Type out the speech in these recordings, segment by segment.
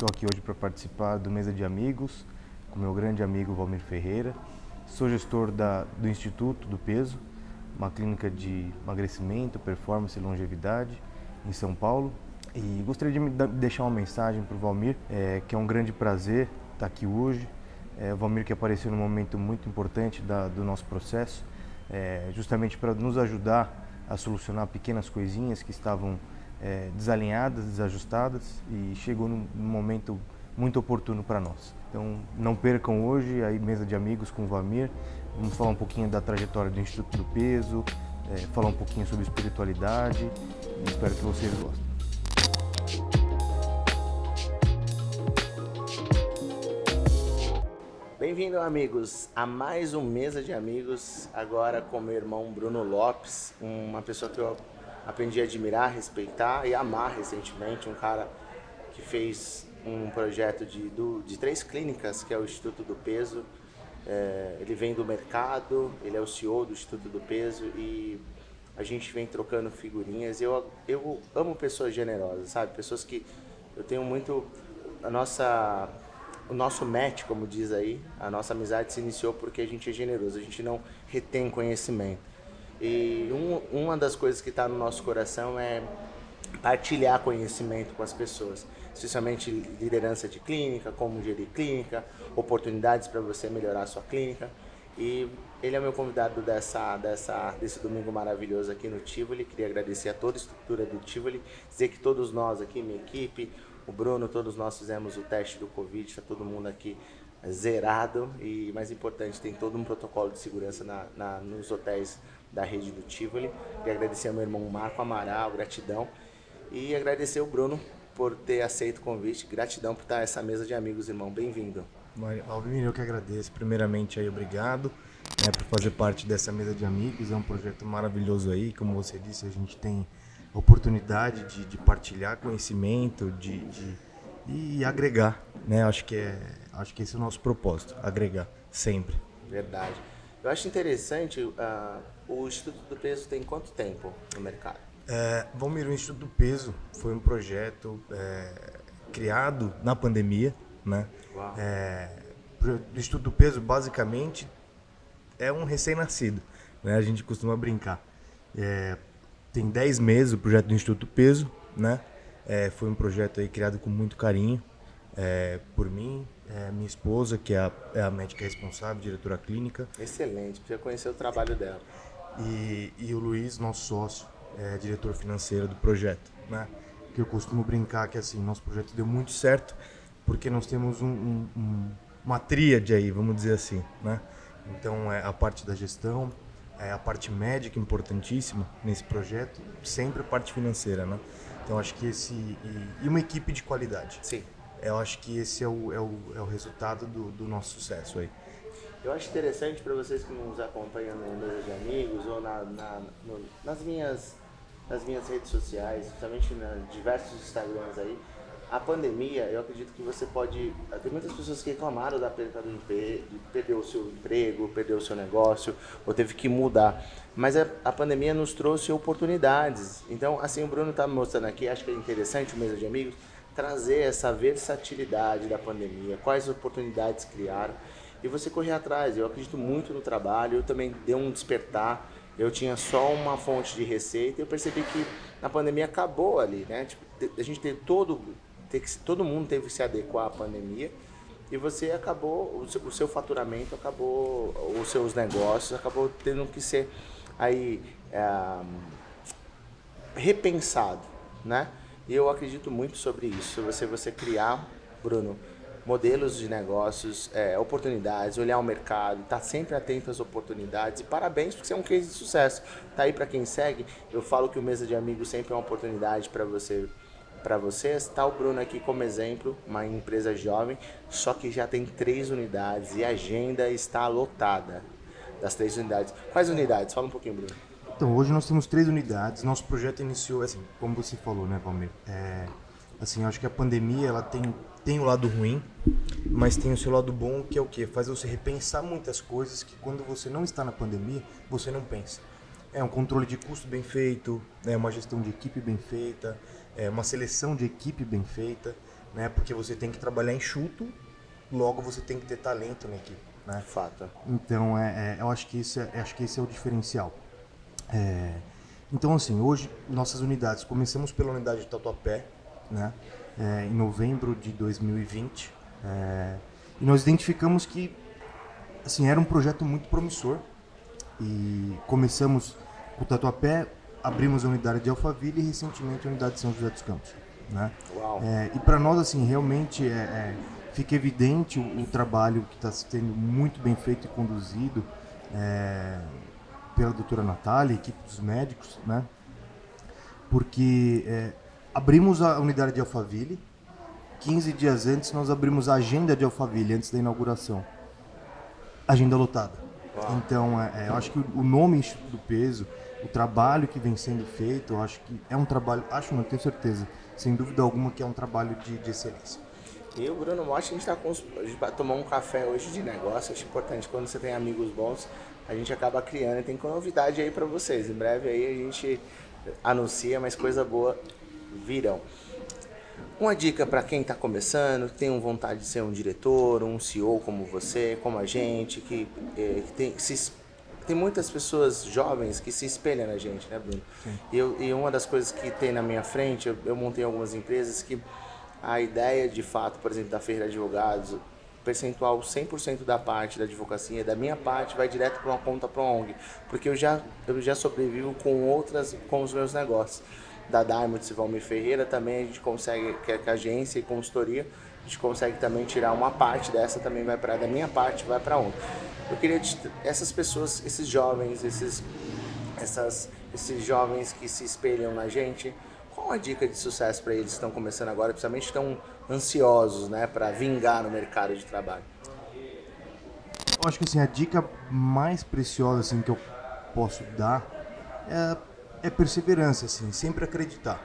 Estou aqui hoje para participar do Mesa de Amigos com meu grande amigo Valmir Ferreira. Sou gestor da, do Instituto do Peso, uma clínica de emagrecimento, performance e longevidade em São Paulo. E gostaria de deixar uma mensagem para o Valmir, é, que é um grande prazer estar aqui hoje. É, o Valmir que apareceu num momento muito importante da, do nosso processo, é, justamente para nos ajudar a solucionar pequenas coisinhas que estavam é, desalinhadas, desajustadas e chegou num, momento muito oportuno para nós. Então não percam hoje a mesa de amigos com o Vamir. Vamos falar um pouquinho da trajetória do Instituto do Peso, é, falar um pouquinho sobre espiritualidade e espero que vocês gostem. Bem-vindo, amigos, a mais um Mesa de Amigos, agora com meu irmão Bruno Lopes, uma pessoa que eu aprendi a admirar, respeitar e amar recentemente, um cara que fez um projeto de, do, de três clínicas, que é o Instituto do Peso. É, ele vem do mercado, ele é o CEO do Instituto do Peso e a gente vem trocando figurinhas. Eu, eu amo pessoas generosas, sabe? Pessoas que eu tenho muito. A nossa o nosso match, como diz aí, a nossa amizade se iniciou porque a gente é generoso, a gente não retém conhecimento. E um, uma das coisas que está no nosso coração é partilhar conhecimento com as pessoas, especialmente liderança de clínica, como gerir clínica, oportunidades para você melhorar a sua clínica. E ele é meu convidado dessa, dessa, desse domingo maravilhoso aqui no Tivoli. Queria agradecer a toda a estrutura do Tivoli, dizer que todos nós aqui, minha equipe, o Bruno, todos nós fizemos o teste do Covid, está todo mundo aqui zerado e, mais importante, tem todo um protocolo de segurança na, na, nos hotéis da rede do Tivoli. E agradecer ao meu irmão Marco Amaral, gratidão. E agradecer o Bruno por ter aceito o convite. Gratidão por estar essa mesa de amigos, irmão. Bem-vindo. Alvin, eu que agradeço. Primeiramente aí, obrigado né, por fazer parte dessa mesa de amigos. É um projeto maravilhoso aí. Como você disse, a gente tem oportunidade de, de partilhar conhecimento, de, de, e agregar, né? Acho que é, acho que esse é o nosso propósito, agregar sempre. Verdade. Eu acho interessante, uh, o Instituto do Peso tem quanto tempo no mercado? É, Valmir, o Instituto do Peso foi um projeto é, criado na pandemia, né? É, o Instituto do Peso basicamente é um recém-nascido, né? A gente costuma brincar. É, tem 10 meses o projeto do Instituto Peso, né? É, foi um projeto aí criado com muito carinho é, por mim, é, minha esposa, que é a, é a, médica responsável, diretora clínica. Excelente, precisa conhecer o trabalho dela. E, e o Luiz, nosso sócio, é, diretor financeiro do projeto, né? Que eu costumo brincar que assim, nosso projeto deu muito certo porque nós temos um, um, um, uma tríade aí, vamos dizer assim, né? Então é a parte da gestão, é a parte médica importantíssima nesse projeto, sempre a parte financeira, né? Então acho que esse e, e uma equipe de qualidade. Sim. Eu acho que esse é o, é o, é o resultado do, do nosso sucesso aí. Eu acho interessante para vocês que nos acompanham no mesa de amigos ou na, na no, nas minhas nas minhas redes sociais, principalmente em diversos Instagrams aí, a pandemia, eu acredito que você pode. Tem muitas pessoas que reclamaram da perda do emprego, perdeu o seu emprego, perdeu o seu negócio, ou teve que mudar. Mas a, a pandemia nos trouxe oportunidades. Então, assim, o Bruno está mostrando aqui, acho que é interessante o Mesa de Amigos, trazer essa versatilidade da pandemia, quais oportunidades criaram, e você correr atrás. Eu acredito muito no trabalho, eu também dei um despertar. Eu tinha só uma fonte de receita e eu percebi que na pandemia acabou ali, né? Tipo, a gente tem todo ter que, todo mundo teve que se adequar à pandemia e você acabou, o seu, o seu faturamento acabou, os seus negócios acabou tendo que ser aí é, repensado, né? E eu acredito muito sobre isso, você você criar, Bruno, modelos de negócios, é, oportunidades, olhar o mercado, estar tá sempre atento às oportunidades. E parabéns, porque você é um case de sucesso. Tá aí para quem segue. Eu falo que o Mesa de Amigos sempre é uma oportunidade para você para vocês. Está o Bruno aqui como exemplo, uma empresa jovem, só que já tem três unidades e a agenda está lotada das três unidades. Quais unidades? Fala um pouquinho, Bruno. Então, hoje nós temos três unidades. Nosso projeto iniciou, assim, como você falou, né, Valmir? É, assim, acho que a pandemia ela tem, tem o lado ruim, mas tem o seu lado bom, que é o quê? Faz você repensar muitas coisas que quando você não está na pandemia, você não pensa. É um controle de custo bem feito, é uma gestão de equipe bem feita, é uma seleção de equipe bem feita, né? Porque você tem que trabalhar enxuto, logo você tem que ter talento na equipe, né? Fato. Então, é, é, eu acho que, esse é, acho que esse é o diferencial. É, então, assim, hoje, nossas unidades, começamos pela unidade de Tatuapé, né? É, em novembro de 2020. É, e nós identificamos que, assim, era um projeto muito promissor. E começamos com o Tatuapé, abrimos a unidade de Alphaville e recentemente a unidade de São José dos Campos. Né? É, e para nós, assim, realmente é, é, fica evidente o, o trabalho que está sendo muito bem feito e conduzido é, pela doutora Natália, equipe dos médicos, né? Porque é, abrimos a unidade de Alphaville, 15 dias antes nós abrimos a agenda de Alphaville, antes da inauguração. Agenda lotada. Então, é, é, eu acho que o nome do Peso, o trabalho que vem sendo feito, eu acho que é um trabalho, acho não, tenho certeza, sem dúvida alguma que é um trabalho de, de excelência. E o Bruno Motti, a gente está com. A gente tomar um café hoje de negócio. Acho importante quando você tem amigos bons, a gente acaba criando e tem novidade aí para vocês. Em breve aí a gente anuncia, mas coisa boa virão. Uma dica para quem está começando, que tem vontade de ser um diretor, um CEO como você, como a gente, que, é, que tem, se, tem muitas pessoas jovens que se espelham na gente, né, Bruno? E, eu, e, uma das coisas que tem na minha frente, eu, eu montei algumas empresas que a ideia de fato, por exemplo, da Feira de Advogados, percentual 100% da parte da advocacia, da minha parte, vai direto para uma conta para a ONG, porque eu já, eu já sobrevivo com outras, com os meus negócios. Da Diamond Valmir Ferreira também a gente consegue, que é a agência e consultoria, a gente consegue também tirar uma parte dessa, também vai para da minha parte, vai para a ONG. Eu queria essas pessoas, esses jovens, esses, essas, esses jovens que se espelham na gente, qual a dica de sucesso para eles que estão começando agora, principalmente estão ansiosos, né, para vingar no mercado de trabalho? Eu acho que assim, a dica mais preciosa assim que eu posso dar é, é perseverança, assim, sempre acreditar,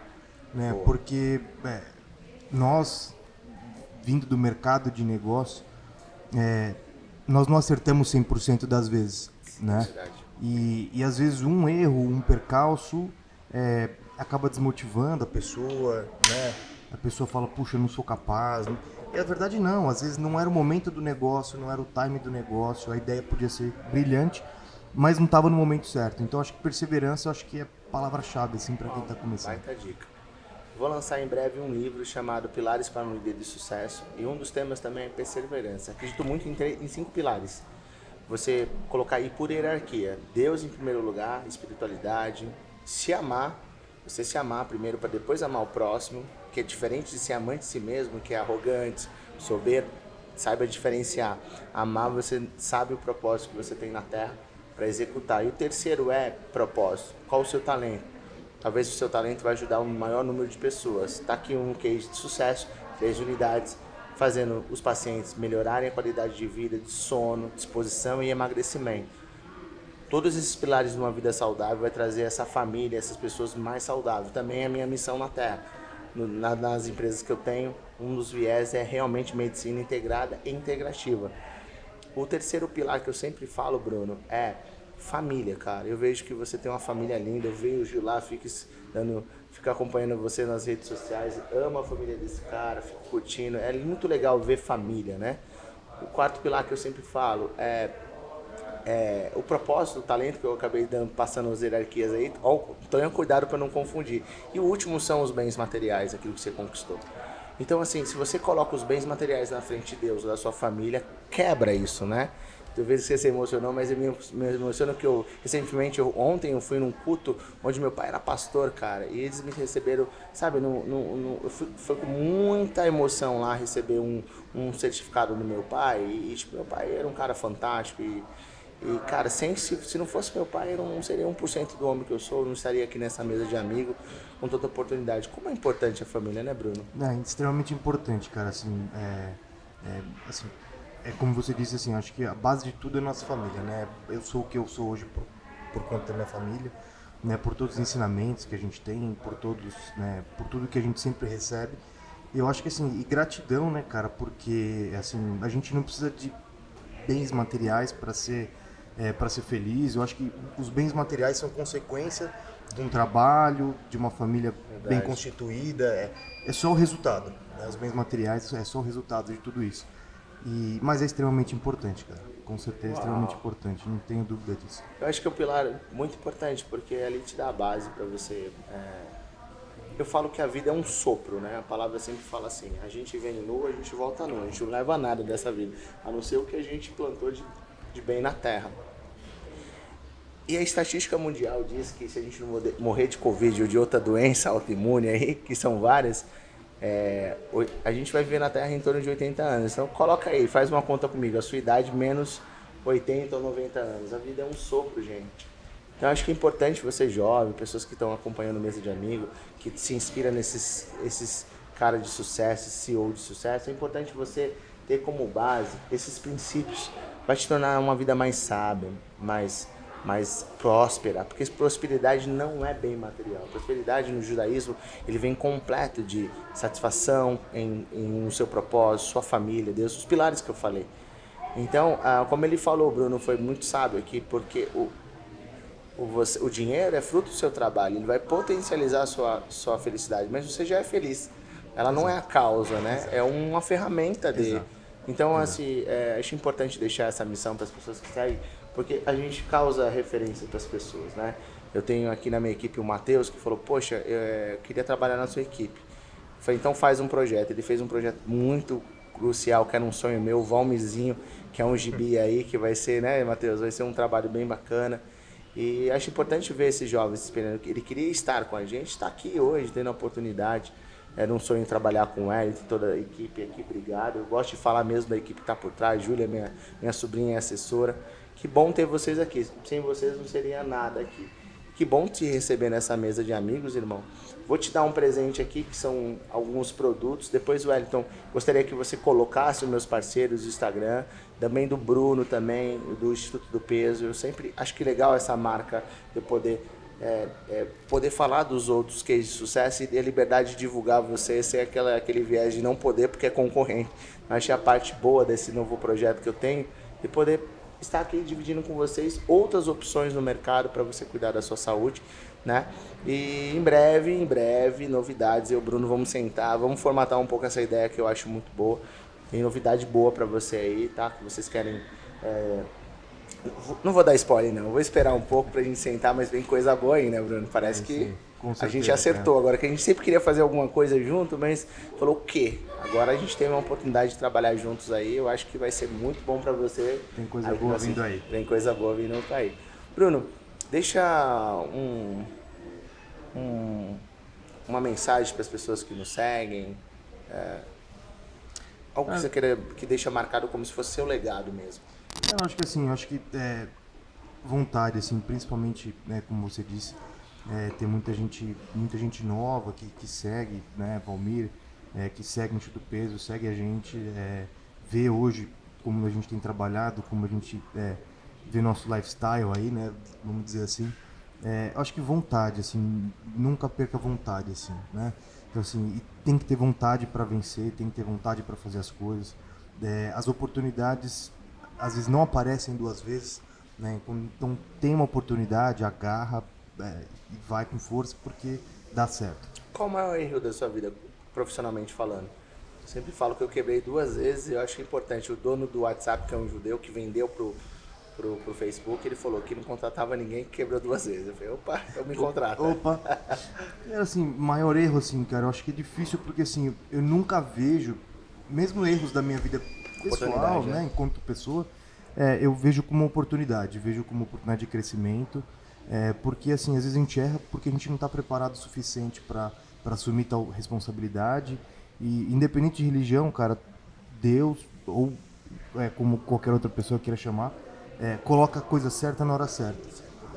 né? Boa. Porque é, nós vindo do mercado de negócio, é, nós não acertamos 100% das vezes, né? E, e às vezes um erro, um percalço é, acaba desmotivando a pessoa, né? A pessoa fala, puxa, eu não sou capaz. E a verdade não, às vezes não era o momento do negócio, não era o time do negócio, a ideia podia ser brilhante, mas não estava no momento certo. Então acho que perseverança, acho que é palavra-chave assim para quem está começando. Baita dica. Vou lançar em breve um livro chamado Pilares para um Líder de Sucesso e um dos temas também é perseverança. Acredito muito em, em cinco pilares. Você colocar aí por hierarquia: Deus em primeiro lugar, espiritualidade, se amar você se amar primeiro para depois amar o próximo, que é diferente de ser amante de si mesmo, que é arrogante, soberbo. Saiba diferenciar. Amar, você sabe o propósito que você tem na terra para executar. E o terceiro é propósito. Qual o seu talento? Talvez o seu talento vai ajudar um maior número de pessoas. Está aqui um case de sucesso, três unidades, fazendo os pacientes melhorarem a qualidade de vida, de sono, disposição e emagrecimento todos esses pilares de uma vida saudável vai trazer essa família, essas pessoas mais saudáveis. Também é a minha missão na Terra. Nas empresas que eu tenho, um dos viés é realmente medicina integrada e integrativa. O terceiro pilar que eu sempre falo, Bruno, é família, cara. Eu vejo que você tem uma família linda. Eu vejo lá, fica dando, fica acompanhando você nas redes sociais, ama a família desse cara, fico curtindo. É muito legal ver família, né? O quarto pilar que eu sempre falo é é, o propósito, o talento que eu acabei dando, passando as hierarquias aí, tenha cuidado para não confundir. E o último são os bens materiais, aquilo que você conquistou. Então, assim, se você coloca os bens materiais na frente de Deus, da sua família, quebra isso, né? Talvez você se emocionou, mas eu me, emociono que eu, recentemente, eu, ontem eu fui num culto onde meu pai era pastor, cara, e eles me receberam, sabe, no, no, no eu fui, foi com muita emoção lá receber um, um certificado do meu pai, e, e tipo, meu pai era um cara fantástico, e e, cara, sem, se, se não fosse meu pai, eu não seria 1% do homem que eu sou, eu não estaria aqui nessa mesa de amigo com toda oportunidade. Como é importante a família, né, Bruno? É, extremamente importante, cara. Assim, é, é, assim, é como você disse, assim, acho que a base de tudo é nossa família, né? Eu sou o que eu sou hoje por, por conta da minha família, né? Por todos os ensinamentos que a gente tem, por todos, né? Por tudo que a gente sempre recebe. Eu acho que, assim, e gratidão, né, cara? Porque, assim, a gente não precisa de bens materiais para ser é, para ser feliz. Eu acho que os bens materiais são consequência de um trabalho, de uma família Verdade. bem constituída. É, é, só o resultado. Os bens materiais é só o resultado de tudo isso. E, mas é extremamente importante, cara. Com certeza é extremamente importante, não tenho dúvida disso. Eu acho que é um pilar muito importante, porque ali te dá a base para você. É... Eu falo que a vida é um sopro, né? A palavra sempre fala assim: a gente vem nu, a gente volta nu, a gente não leva nada dessa vida, a não ser o que a gente plantou de, de bem na terra. E a estatística mundial diz que se a gente não morrer de Covid ou de outra doença autoimune aí, que são várias, é, a gente vai viver na Terra em torno de 80 anos. Então coloca aí, faz uma conta comigo, a sua idade menos 80 ou 90 anos. A vida é um sopro, gente. Então acho que é importante você jovem, pessoas que estão acompanhando mesa de amigo, que se inspira nesses esses caras de sucesso, CEO de sucesso, é importante você ter como base esses princípios. Vai te tornar uma vida mais sábia, mais mais próspera, porque prosperidade não é bem material. Prosperidade no judaísmo, ele vem completo de satisfação em, em seu propósito, sua família, Deus, os pilares que eu falei. Então, ah, como ele falou, Bruno, foi muito sábio aqui, porque o, o, você, o dinheiro é fruto do seu trabalho, ele vai potencializar a sua, sua felicidade, mas você já é feliz. Ela não é a causa, né? É uma ferramenta de. Então, assim, é, acho importante deixar essa missão para as pessoas que seguem porque a gente causa referência para as pessoas, né? Eu tenho aqui na minha equipe o Matheus que falou, poxa, eu queria trabalhar na sua equipe. Eu falei, então faz um projeto. Ele fez um projeto muito crucial, que era um sonho meu, o Valmizinho, que é um gibi aí, que vai ser, né, Matheus, vai ser um trabalho bem bacana. E acho importante ver esses jovens esperando. Ele queria estar com a gente, está aqui hoje, tendo a oportunidade. Era um sonho trabalhar com ele, toda a equipe aqui, obrigado. Eu gosto de falar mesmo da equipe que está por trás, Júlia, minha, minha sobrinha e assessora. Que bom ter vocês aqui. Sem vocês não seria nada aqui. Que bom te receber nessa mesa de amigos, irmão. Vou te dar um presente aqui, que são alguns produtos. Depois, Wellington, gostaria que você colocasse os meus parceiros do Instagram, também do Bruno também, do Instituto do Peso. Eu sempre acho que legal essa marca de poder é, é, poder falar dos outros cases de sucesso e ter liberdade de divulgar você sem aquela, aquele viés de não poder porque é concorrente. Que a parte boa desse novo projeto que eu tenho de poder estar aqui dividindo com vocês outras opções no mercado para você cuidar da sua saúde, né? E em breve, em breve, novidades. Eu, Bruno, vamos sentar, vamos formatar um pouco essa ideia que eu acho muito boa. Tem novidade boa para você aí, tá? Que vocês querem. É... Não vou dar spoiler, não. Vou esperar um pouco pra gente sentar, mas vem coisa boa aí, né, Bruno? Parece é, que certeza, a gente acertou. É. Agora que a gente sempre queria fazer alguma coisa junto, mas falou o quê? Agora a gente tem uma oportunidade de trabalhar juntos aí. Eu acho que vai ser muito bom para você. Tem coisa aí, boa vindo aí. Tem coisa boa vindo aí. Bruno, deixa um, um uma mensagem para as pessoas que nos seguem. É, algo que ah. você queira que deixa marcado como se fosse seu legado mesmo. Eu acho que assim, eu acho que é, vontade, assim, principalmente, né, como você disse, é, tem muita gente, muita gente nova que, que segue, né, Valmir, é, que segue o Instituto Peso, segue a gente, é, vê hoje como a gente tem trabalhado, como a gente é, vê nosso lifestyle aí, né, vamos dizer assim. É, acho que vontade, assim, nunca perca vontade, assim, né? Então, assim, tem que ter vontade para vencer, tem que ter vontade para fazer as coisas. É, as oportunidades, às vezes, não aparecem duas vezes, né? Então, tem uma oportunidade, agarra, é, e vai com força porque dá certo. Qual o maior erro da sua vida, profissionalmente falando? Eu sempre falo que eu quebrei duas vezes e eu acho importante. O dono do WhatsApp, que é um judeu que vendeu pro, pro, pro Facebook, ele falou que não contratava ninguém que quebrou duas vezes. Eu falei, opa, então me contrata. Opa! é assim, maior erro, assim, cara, eu acho que é difícil porque assim, eu nunca vejo, mesmo erros da minha vida pessoal, né, né, enquanto pessoa, é, eu vejo como uma oportunidade, vejo como oportunidade de crescimento. É, porque assim, às vezes a gente erra porque a gente não está preparado o suficiente para assumir tal responsabilidade. E independente de religião, cara, Deus, ou é, como qualquer outra pessoa queira chamar, é, coloca a coisa certa na hora certa.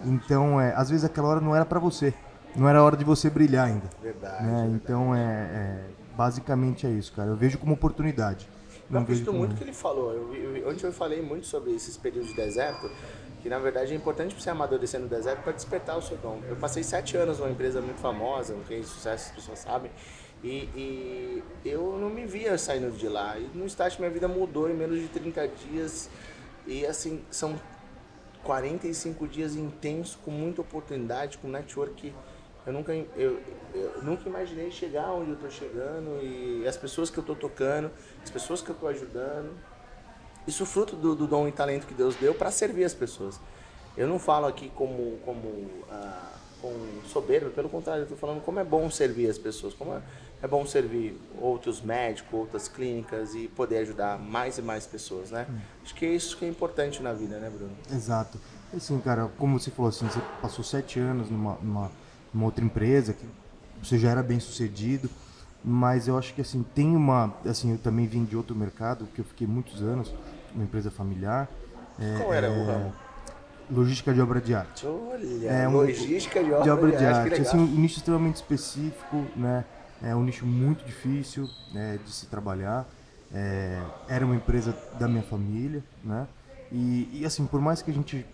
Então, é, às vezes aquela hora não era para você. Não era hora de você brilhar ainda. Verdade. Né? verdade. Então, é, é, basicamente é isso, cara. Eu vejo como oportunidade. Eu acredito muito que ele falou. Eu, eu, ontem eu falei muito sobre esses períodos de deserto que na verdade é importante para você amadurecer no deserto para despertar o seu dom. Eu passei sete anos numa empresa muito famosa, um case de sucesso, as pessoas sabem, e, e, eu não me via saindo de lá. E no start minha vida mudou em menos de 30 dias, e assim, são 45 dias intensos, com muita oportunidade, com network Eu nunca, eu, eu nunca imaginei chegar onde eu estou chegando e as pessoas que eu estou tocando, as pessoas que eu estou ajudando. Isso fruto do, do, dom e talento que Deus deu para servir as pessoas. Eu não falo aqui como, como ah, com soberba, pelo contrário, eu estou falando como é bom servir as pessoas, como é, é bom servir outros médicos, outras clínicas e poder ajudar mais e mais pessoas, né? Hum. Acho que é isso que é importante na vida, né, Bruno? Exato. Assim, cara, como você falou assim, você passou sete anos numa, numa uma outra empresa, que você já era bem sucedido, mas eu acho que assim, tem uma. Assim, eu também vim de outro mercado, que eu fiquei muitos anos, uma empresa familiar. É, Qual era é, o ramo? Logística de obra de arte. Olha, é, um, logística de obra de, obra de, de arte. arte. Assim, um nicho extremamente específico, né? É um nicho muito difícil né, de se trabalhar. É, era uma empresa da minha família, né? E, e, assim, por mais que a gente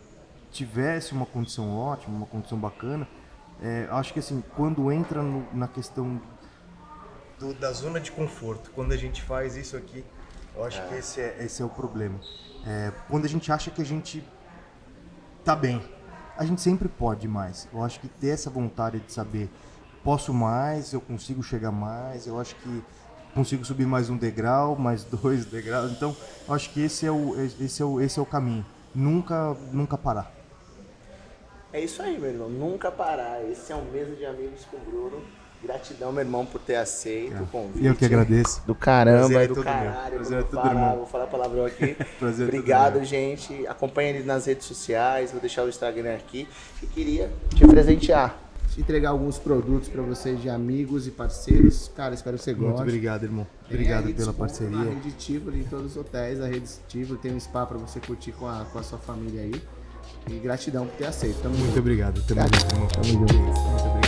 tivesse uma condição ótima, uma condição bacana, é, acho que assim, quando entra no, na questão do, da zona de conforto, quando a gente faz isso aqui, eu acho é. que esse é, esse é o problema. É, quando a gente acha que a gente tá bem, a gente sempre pode mais. Eu acho que ter essa vontade de saber, posso mais, eu consigo chegar mais, eu acho que consigo subir mais um degrau, mais dois degraus. Então, eu acho que esse é o, esse é o, esse é o caminho. Nunca, nunca parar. É isso aí, meu irmão. Nunca parar. Esse é um mesa de amigos com o Bruno. Gratidão, meu irmão, por ter aceito é. o convite. Eu que agradeço. Do caramba, é do caralho. Prazer é tudo, falar, irmão. Vou falar palavrão aqui. Prazer é Obrigado, tudo, gente. Acompanhe ele nas redes sociais. Vou deixar o Instagram aqui. E queria te presentear. Entregar alguns produtos para vocês de amigos e parceiros. Cara, espero que você goste. Muito obrigado, irmão. Obrigado pela parceria. A Rede Tivoli, em todos os hotéis. A Rede Tivoli tem um spa para você curtir com a, com a sua família aí. E gratidão por ter aceito. Tamo Muito junto. obrigado. Tamo junto, irmão. Tamo junto. Muito obrigado.